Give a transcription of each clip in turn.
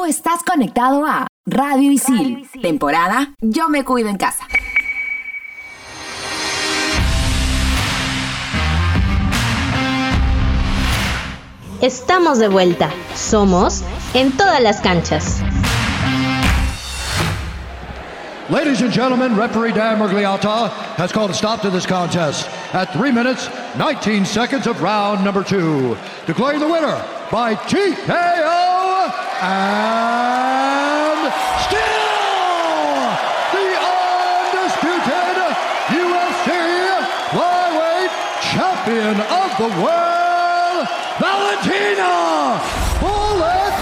Tú estás conectado a Radio Isil, temporada Yo me cuido en casa. Estamos de vuelta. Somos en todas las canchas. Ladies and gentlemen, referee Dan Mergliata has called a stop to this contest at 3 minutes, 19 seconds of round number two, declaring the winner by TKO and still the undisputed UFC flyweight champion of the world. Valentina Bullet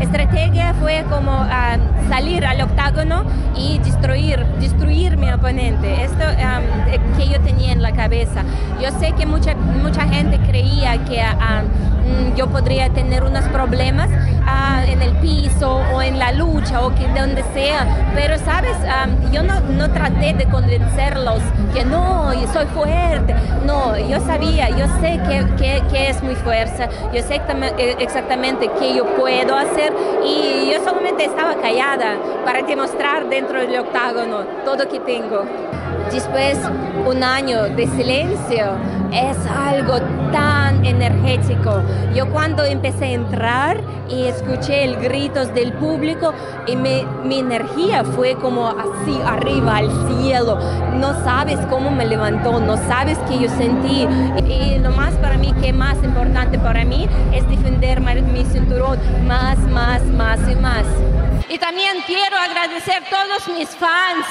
Estrategia fue como ah, salir al octágono y destruir, destruir mi oponente. Esto um, que yo tenía en la cabeza. Yo sé que mucha, mucha gente creía que um, yo podría tener unos problemas uh, en el piso o en la lucha o que donde sea, pero sabes, um, yo no, no traté de convencerlos que no, yo soy fuerte. No, yo sabía, yo sé que, que, que es mi fuerza, yo sé eh, exactamente qué yo puedo hacer y yo solamente estaba callada para demostrar dentro del octágono todo que tengo. Después un año de silencio es algo tan energético. Yo cuando empecé a entrar y escuché el gritos del público y mi, energía fue como así arriba al cielo. No sabes cómo me levantó, no sabes qué yo sentí. Y lo más para mí, que más importante para mí, es defender mi cinturón más, más, más y más. Y también quiero agradecer a todos mis fans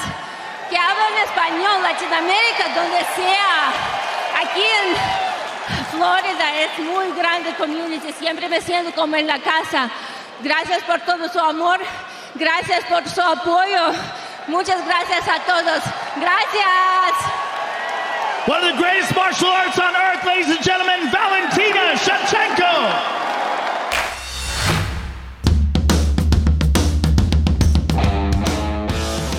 que hablan español, Latinoamérica, donde sea. Aquí en Florida es muy grande community, siempre me siento como en la casa. Gracias por todo su amor, gracias por su apoyo. Muchas gracias a todos. Gracias. One of the greatest martial arts on earth, ladies and gentlemen, Valentina Shevchenko.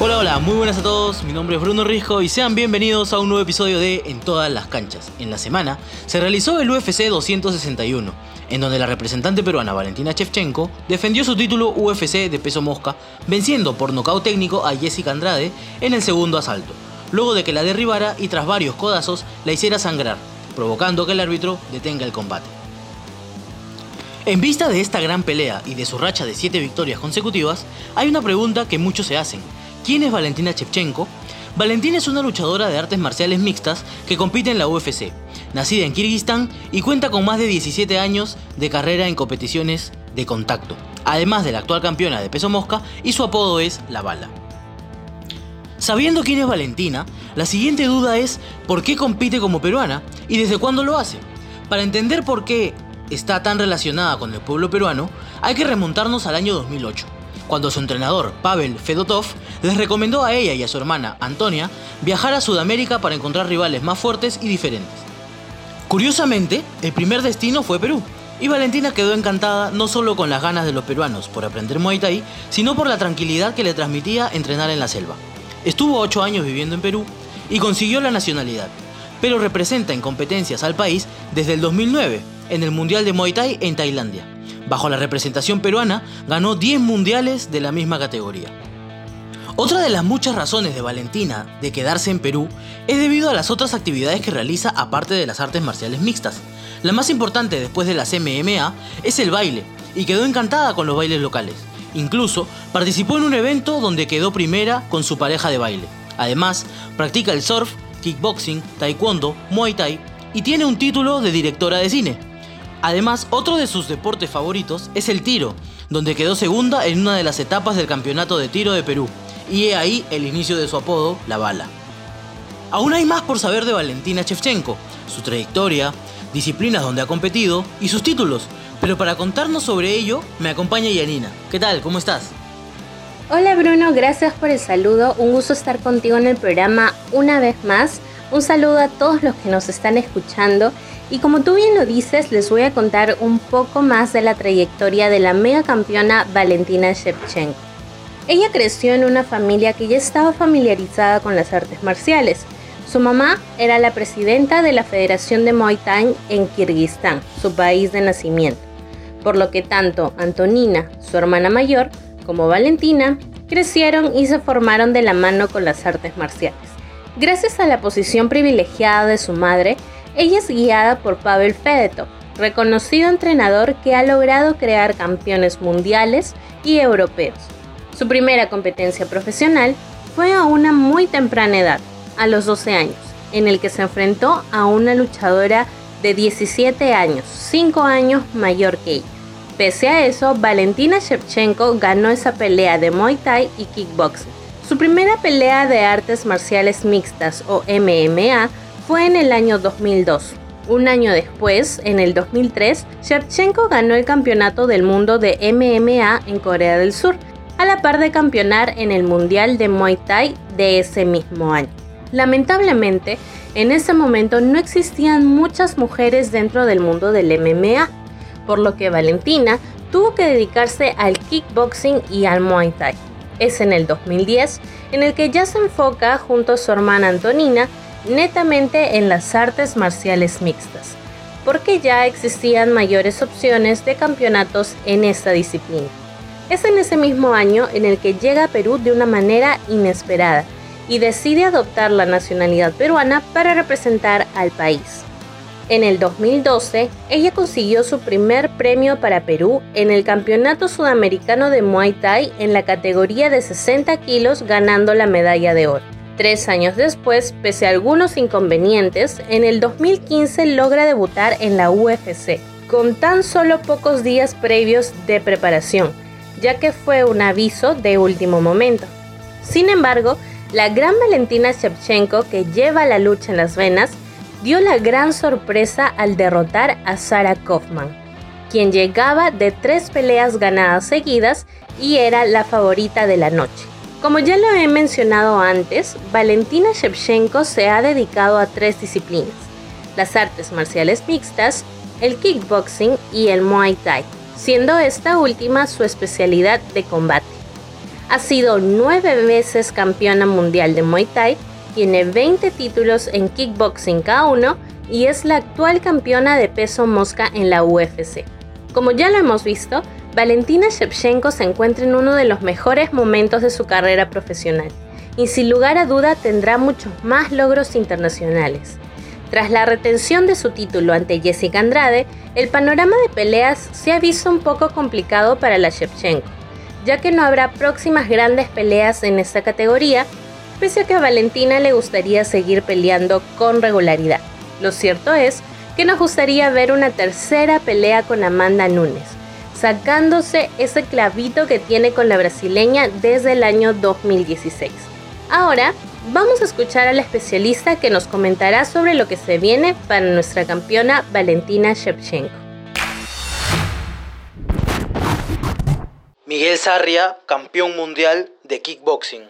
Hola, hola, muy buenas a todos, mi nombre es Bruno Risco y sean bienvenidos a un nuevo episodio de En todas las canchas. En la semana se realizó el UFC 261, en donde la representante peruana Valentina Shevchenko defendió su título UFC de peso mosca, venciendo por nocaut técnico a Jessica Andrade en el segundo asalto, luego de que la derribara y tras varios codazos la hiciera sangrar, provocando que el árbitro detenga el combate. En vista de esta gran pelea y de su racha de 7 victorias consecutivas, hay una pregunta que muchos se hacen. ¿Quién es Valentina Shevchenko? Valentina es una luchadora de artes marciales mixtas que compite en la UFC, nacida en Kirguistán y cuenta con más de 17 años de carrera en competiciones de contacto, además de la actual campeona de peso mosca y su apodo es La Bala. Sabiendo quién es Valentina, la siguiente duda es por qué compite como peruana y desde cuándo lo hace. Para entender por qué está tan relacionada con el pueblo peruano, hay que remontarnos al año 2008 cuando su entrenador, Pavel Fedotov, les recomendó a ella y a su hermana, Antonia, viajar a Sudamérica para encontrar rivales más fuertes y diferentes. Curiosamente, el primer destino fue Perú, y Valentina quedó encantada no solo con las ganas de los peruanos por aprender Muay Thai, sino por la tranquilidad que le transmitía entrenar en la selva. Estuvo 8 años viviendo en Perú y consiguió la nacionalidad, pero representa en competencias al país desde el 2009 en el Mundial de Muay Thai en Tailandia. Bajo la representación peruana, ganó 10 mundiales de la misma categoría. Otra de las muchas razones de Valentina de quedarse en Perú es debido a las otras actividades que realiza aparte de las artes marciales mixtas. La más importante después de las MMA es el baile, y quedó encantada con los bailes locales. Incluso participó en un evento donde quedó primera con su pareja de baile. Además, practica el surf, kickboxing, taekwondo, muay thai y tiene un título de directora de cine. Además, otro de sus deportes favoritos es el tiro, donde quedó segunda en una de las etapas del campeonato de tiro de Perú, y he ahí el inicio de su apodo, La Bala. Aún hay más por saber de Valentina Shevchenko, su trayectoria, disciplinas donde ha competido y sus títulos, pero para contarnos sobre ello me acompaña Yanina. ¿Qué tal? ¿Cómo estás? Hola Bruno, gracias por el saludo, un gusto estar contigo en el programa una vez más. Un saludo a todos los que nos están escuchando y como tú bien lo dices, les voy a contar un poco más de la trayectoria de la mega campeona Valentina Shevchenko. Ella creció en una familia que ya estaba familiarizada con las artes marciales. Su mamá era la presidenta de la Federación de Muay Thai en Kirguistán, su país de nacimiento, por lo que tanto Antonina, su hermana mayor, como Valentina crecieron y se formaron de la mano con las artes marciales. Gracias a la posición privilegiada de su madre, ella es guiada por Pavel Fedotov, reconocido entrenador que ha logrado crear campeones mundiales y europeos. Su primera competencia profesional fue a una muy temprana edad, a los 12 años, en el que se enfrentó a una luchadora de 17 años, 5 años mayor que ella. Pese a eso, Valentina Shevchenko ganó esa pelea de Muay Thai y kickboxing. Su primera pelea de artes marciales mixtas o MMA fue en el año 2002. Un año después, en el 2003, Shevchenko ganó el campeonato del mundo de MMA en Corea del Sur, a la par de campeonar en el Mundial de Muay Thai de ese mismo año. Lamentablemente, en ese momento no existían muchas mujeres dentro del mundo del MMA, por lo que Valentina tuvo que dedicarse al kickboxing y al Muay Thai. Es en el 2010 en el que ya se enfoca junto a su hermana Antonina netamente en las artes marciales mixtas, porque ya existían mayores opciones de campeonatos en esta disciplina. Es en ese mismo año en el que llega a Perú de una manera inesperada y decide adoptar la nacionalidad peruana para representar al país. En el 2012, ella consiguió su primer premio para Perú en el Campeonato Sudamericano de Muay Thai en la categoría de 60 kilos ganando la medalla de oro. Tres años después, pese a algunos inconvenientes, en el 2015 logra debutar en la UFC, con tan solo pocos días previos de preparación, ya que fue un aviso de último momento. Sin embargo, la gran Valentina Shevchenko, que lleva la lucha en las venas, dio la gran sorpresa al derrotar a Sarah Kaufman, quien llegaba de tres peleas ganadas seguidas y era la favorita de la noche. Como ya lo he mencionado antes, Valentina Shevchenko se ha dedicado a tres disciplinas, las artes marciales mixtas, el kickboxing y el muay thai, siendo esta última su especialidad de combate. Ha sido nueve veces campeona mundial de muay thai, tiene 20 títulos en kickboxing cada uno y es la actual campeona de peso mosca en la UFC. Como ya lo hemos visto, Valentina Shevchenko se encuentra en uno de los mejores momentos de su carrera profesional y sin lugar a duda tendrá muchos más logros internacionales. Tras la retención de su título ante Jessica Andrade, el panorama de peleas se ha visto un poco complicado para la Shevchenko, ya que no habrá próximas grandes peleas en esta categoría, pese a que a Valentina le gustaría seguir peleando con regularidad. Lo cierto es que nos gustaría ver una tercera pelea con Amanda Nunes, sacándose ese clavito que tiene con la brasileña desde el año 2016. Ahora, vamos a escuchar al especialista que nos comentará sobre lo que se viene para nuestra campeona Valentina Shevchenko. Miguel Sarria, campeón mundial de kickboxing.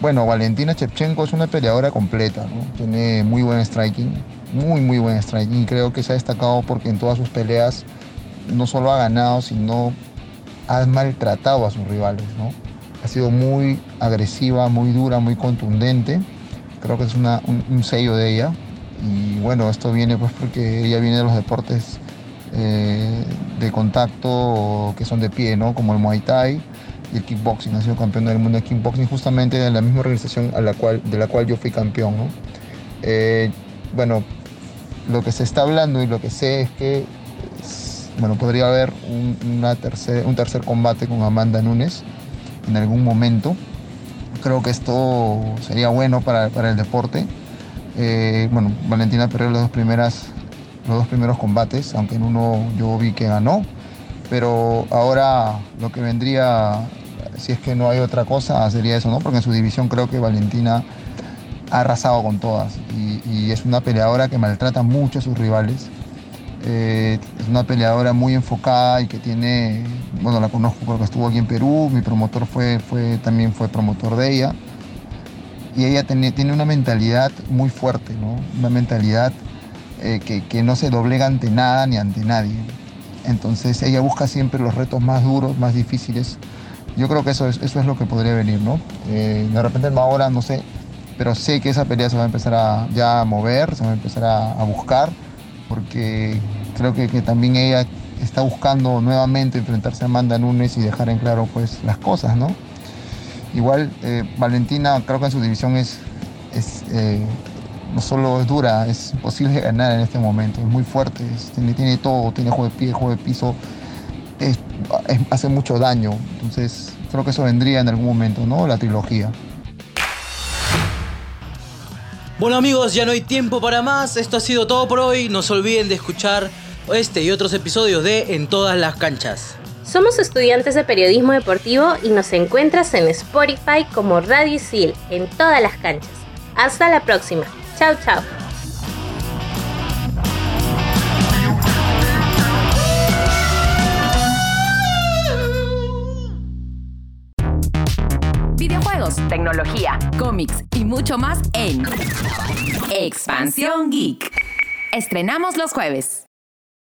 Bueno, Valentina Shevchenko es una peleadora completa, tiene muy buen striking, muy muy buen striking y creo que se ha destacado porque en todas sus peleas no solo ha ganado, sino ha maltratado a sus rivales. ¿no? Ha sido muy agresiva, muy dura, muy contundente. Creo que es un, sello de ella. Y bueno, esto viene pues porque ella viene de los deportes eh, de contacto que son de pie, ¿no? como el Muay Thai y el kickboxing. Ha sido campeón del mundo de kickboxing justamente de la misma organización a la cual, de la cual yo fui campeón. ¿no? Eh, bueno, lo que se está hablando y lo que sé es que bueno, podría haber un, una tercer, un tercer combate con Amanda Nunes en algún momento. Creo que esto sería bueno para, el deporte. Eh, bueno, Valentina perdió las dos primeras, los dos primeros combates, aunque en uno yo vi que ganó. Pero ahora lo que vendría, si es que no hay otra cosa, sería eso, ¿no? Porque en su división creo que Valentina ha arrasado con todas y, es una peleadora que maltrata mucho a sus rivales. Eh, es una peleadora muy enfocada y que tiene, bueno, la conozco porque estuvo aquí en Perú, mi promotor fue, fue, también fue promotor de ella. Y ella tiene, tiene una mentalidad muy fuerte, ¿no? una mentalidad eh, que, que no se doblega ante nada ni ante nadie. Entonces ella busca siempre los retos más duros, más difíciles Yo creo que eso es, eso es lo que podría venir, ¿no? Eh, de repente ahora no sé, pero sé que esa pelea se va a empezar a ya a mover, se va a empezar a, buscar, porque creo que, también ella está buscando nuevamente enfrentarse a Amanda Nunes y dejar en claro pues las cosas, ¿no? Igual eh, Valentina creo que en su división es, es eh, no solo es dura, es imposible ganar en este momento, es muy fuerte, tiene, tiene, todo, tiene juego de pie, juego de piso, hace mucho daño, entonces creo que eso vendría en algún momento, ¿no? La trilogía. Bueno amigos, ya no hay tiempo para más, esto ha sido todo por hoy, no se olviden de escuchar este y otros episodios de En todas las canchas. Somos estudiantes de periodismo deportivo y nos encuentras en Spotify como Radio Isil en todas las canchas. Hasta la próxima. Chao, chao. Tecnología, cómics y mucho más en Expansión Geek. Estrenamos los jueves.